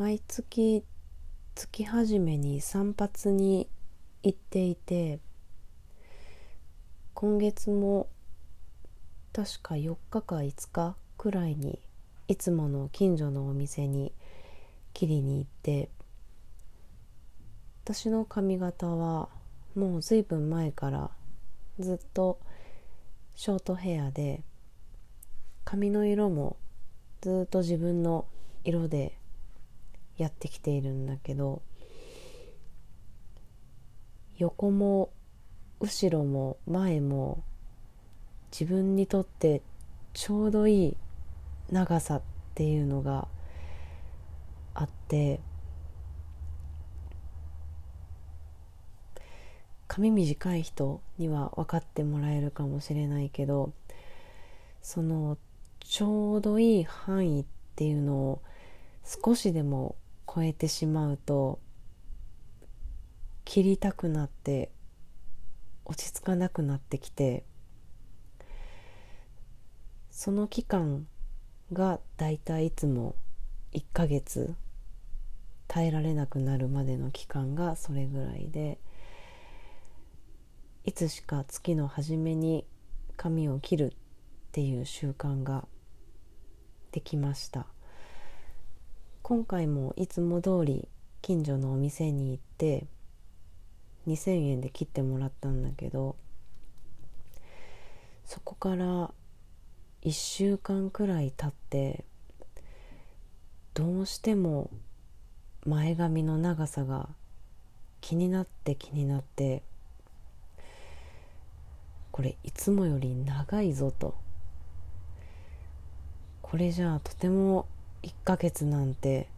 毎月月初めに散髪に行っていて今月も確か4日か5日くらいにいつもの近所のお店に切りに行って私の髪型はもう随分前からずっとショートヘアで髪の色もずっと自分の色でやってきているんだけど横も後ろも前も自分にとってちょうどいい長さっていうのがあって髪短い人には分かってもらえるかもしれないけどそのちょうどいい範囲っていうのを少しでも超えてしまうと切りたくなって落ち着かなくなってきてその期間がだいたいいつも1ヶ月耐えられなくなるまでの期間がそれぐらいでいつしか月の初めに髪を切るっていう習慣ができました。今回もいつも通り近所のお店に行って2,000円で切ってもらったんだけどそこから1週間くらい経ってどうしても前髪の長さが気になって気になってこれいつもより長いぞと。これじゃあとても1ヶ月なんて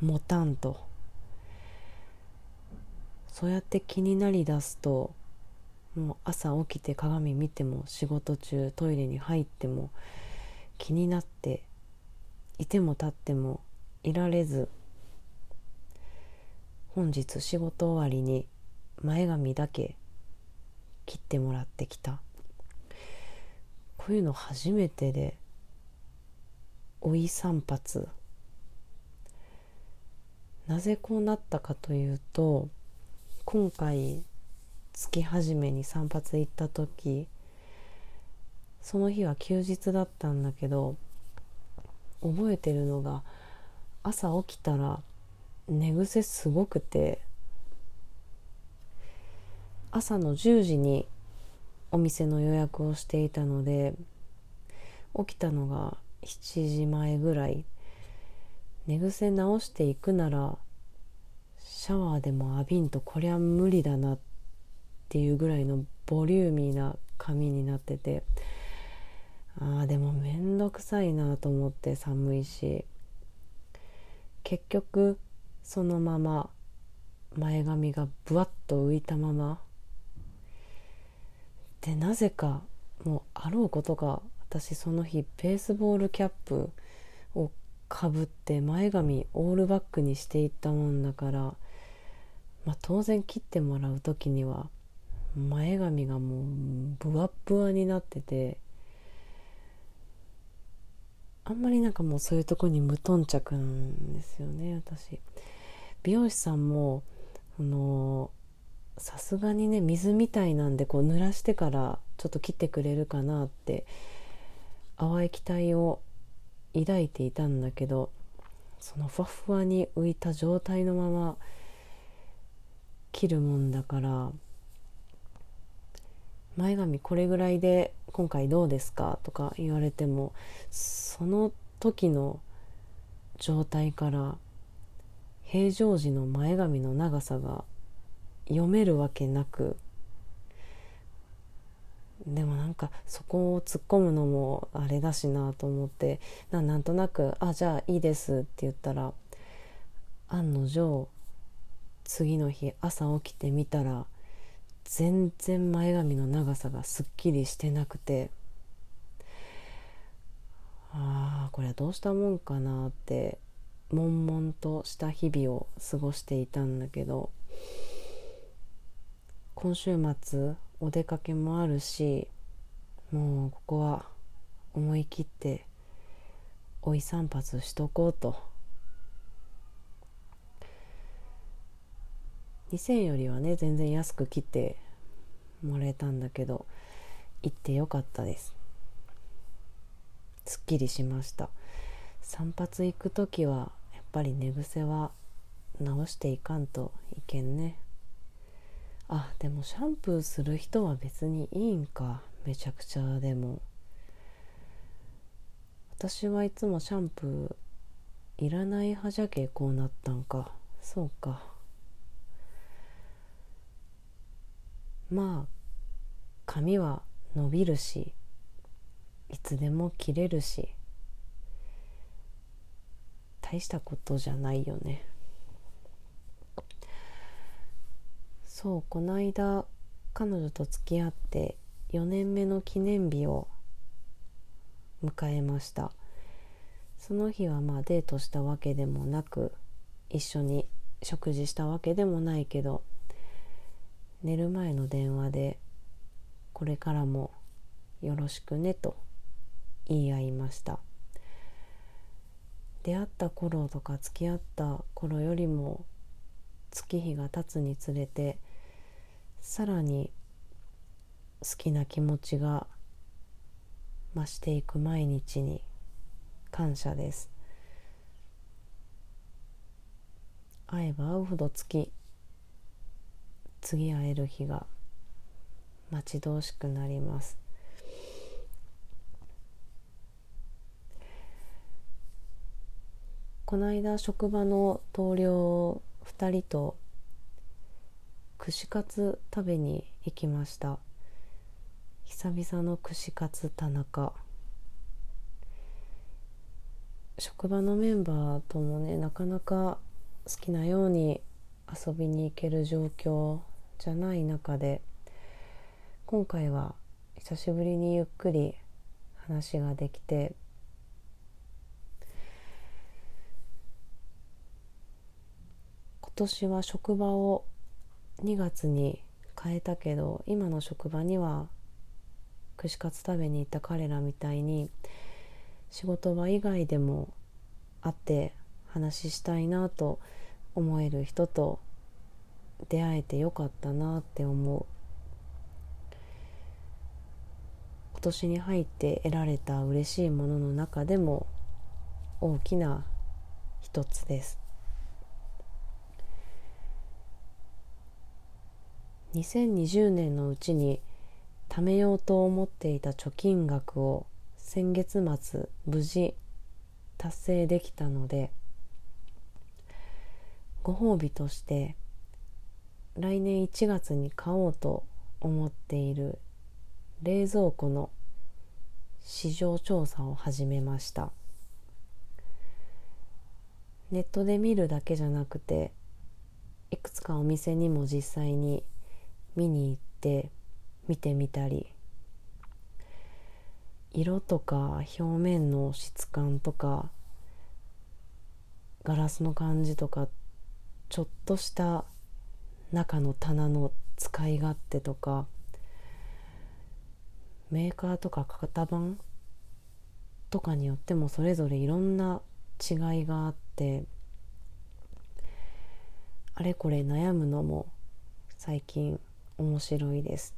持たんと。そうやって気になりだすともう朝起きて鏡見ても仕事中トイレに入っても気になっていても立ってもいられず本日仕事終わりに前髪だけ切ってもらってきた。こういうの初めてで追い散髪。なぜこうなったかというと今回月初めに散髪行った時その日は休日だったんだけど覚えてるのが朝起きたら寝癖すごくて朝の10時にお店の予約をしていたので起きたのが7時前ぐらい。寝癖直していくならシャワーでも浴びんとこりゃ無理だなっていうぐらいのボリューミーな髪になってて。あーでもめんどくさいなと思って寒いし。結局そのまま前髪がぶわっと浮いたまま。でなぜかもうあろうことが私その日ベースボールキャップをかぶって前髪オールバックにしていったもんだから、まあ、当然切ってもらう時には前髪がもうブワッブワになっててあんまりなんかもうそういうとこに無頓着なんですよね私。美容師さんもあのさすがにね水みたいなんでこう濡らしてからちょっと切ってくれるかなって淡い期待を抱いていたんだけどそのふわふわに浮いた状態のまま切るもんだから前髪これぐらいで今回どうですか？とか言われてもその時の状態から平常時の前髪の長さが読めるわけなくでもなんかそこを突っ込むのもあれだしなと思ってなんとなく「あじゃあいいです」って言ったら案の定次の日朝起きてみたら全然前髪の長さがすっきりしてなくてああこれはどうしたもんかなって悶々とした日々を過ごしていたんだけど今週末お出かけもあるしもうここは思い切っておい散髪しとこうと。2000よりはね全然安く切ってもらえたんだけど行ってよかったです。すっきりしました。散髪行く時はやっぱり寝癖は直していかんといけんね。あでもシャンプーする人は別にいいんか。めちゃくちゃでも。私はいつもシャンプーいらない派じゃけこうなったんか。そうか。まあ髪は伸びるしいつでも切れるし。大したことじゃないよね。そうこの間彼女と付き合って4年目の記念日を迎えました。その日はまあデートしたわけでもなく一緒に食事したわけでもないけど寝る前の電話で「これからもよろしくね」と言い合いました。出会った頃とか付き合った頃よりも月日が経つにつれてさらに好きな気持ちが増していく毎日に感謝です。会えば会うほど月次会える日が待ち遠しくなります。この間職場の同僚2人と串カツ食べに行きました。久々の串カツ田中。職場のメンバーともねなかなか好きなように遊びに行ける状況じゃない中で今回は久しぶりにゆっくり話ができて今年は職場を2月に変えたけど今の職場には串カツ食べに行った彼らみたいに仕事場以外でも会って話したいなと思える人と出会えてよかったなって思う。今年に入って得られた嬉しいものの中でも大きな一つです。2020年のうちに貯めようと思っていた貯金額を先月末無事達成できたのでご褒美として来年1月に買おうと思っている冷蔵庫の市場調査を始めました。ネットで見るだけじゃなくていくつかお店にも実際に見に行って見てみたり色とか表面の質感とかガラスの感じとかちょっとした中の棚の使い勝手とかメーカーとか型番とかによってもそれぞれいろんな違いがあってあれこれ悩むのも最近面白いです。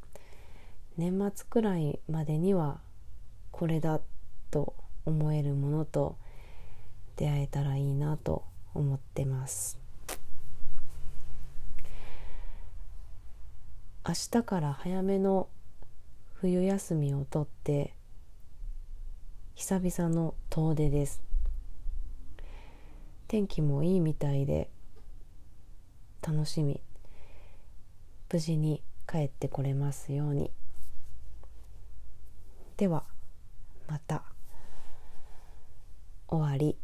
年末くらいまでにはこれだと思えるものと出会えたらいいなと思ってます。明日から早めの冬休みをとって久々の遠出です。天気もいいみたいで楽しみ。無事に帰ってこれますように。ではまた終わり